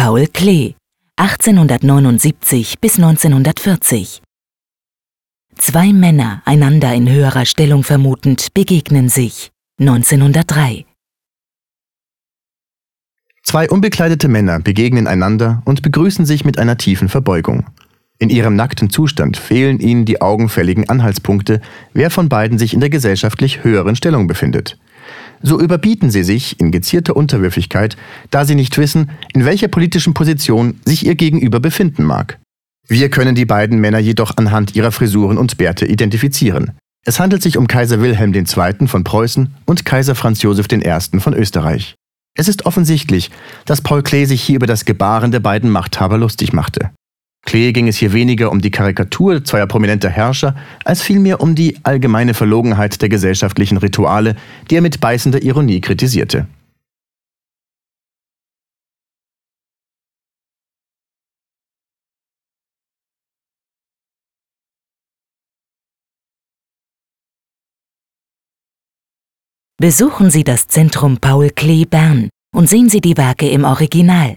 Paul Klee, 1879 bis 1940. Zwei Männer, einander in höherer Stellung vermutend, begegnen sich. 1903. Zwei unbekleidete Männer begegnen einander und begrüßen sich mit einer tiefen Verbeugung. In ihrem nackten Zustand fehlen ihnen die augenfälligen Anhaltspunkte, wer von beiden sich in der gesellschaftlich höheren Stellung befindet. So überbieten sie sich in gezierter Unterwürfigkeit, da sie nicht wissen, in welcher politischen Position sich ihr Gegenüber befinden mag. Wir können die beiden Männer jedoch anhand ihrer Frisuren und Bärte identifizieren. Es handelt sich um Kaiser Wilhelm II. von Preußen und Kaiser Franz Josef I. von Österreich. Es ist offensichtlich, dass Paul Klee sich hier über das Gebaren der beiden Machthaber lustig machte. Klee ging es hier weniger um die Karikatur zweier prominenter Herrscher, als vielmehr um die allgemeine Verlogenheit der gesellschaftlichen Rituale, die er mit beißender Ironie kritisierte. Besuchen Sie das Zentrum Paul Klee Bern und sehen Sie die Werke im Original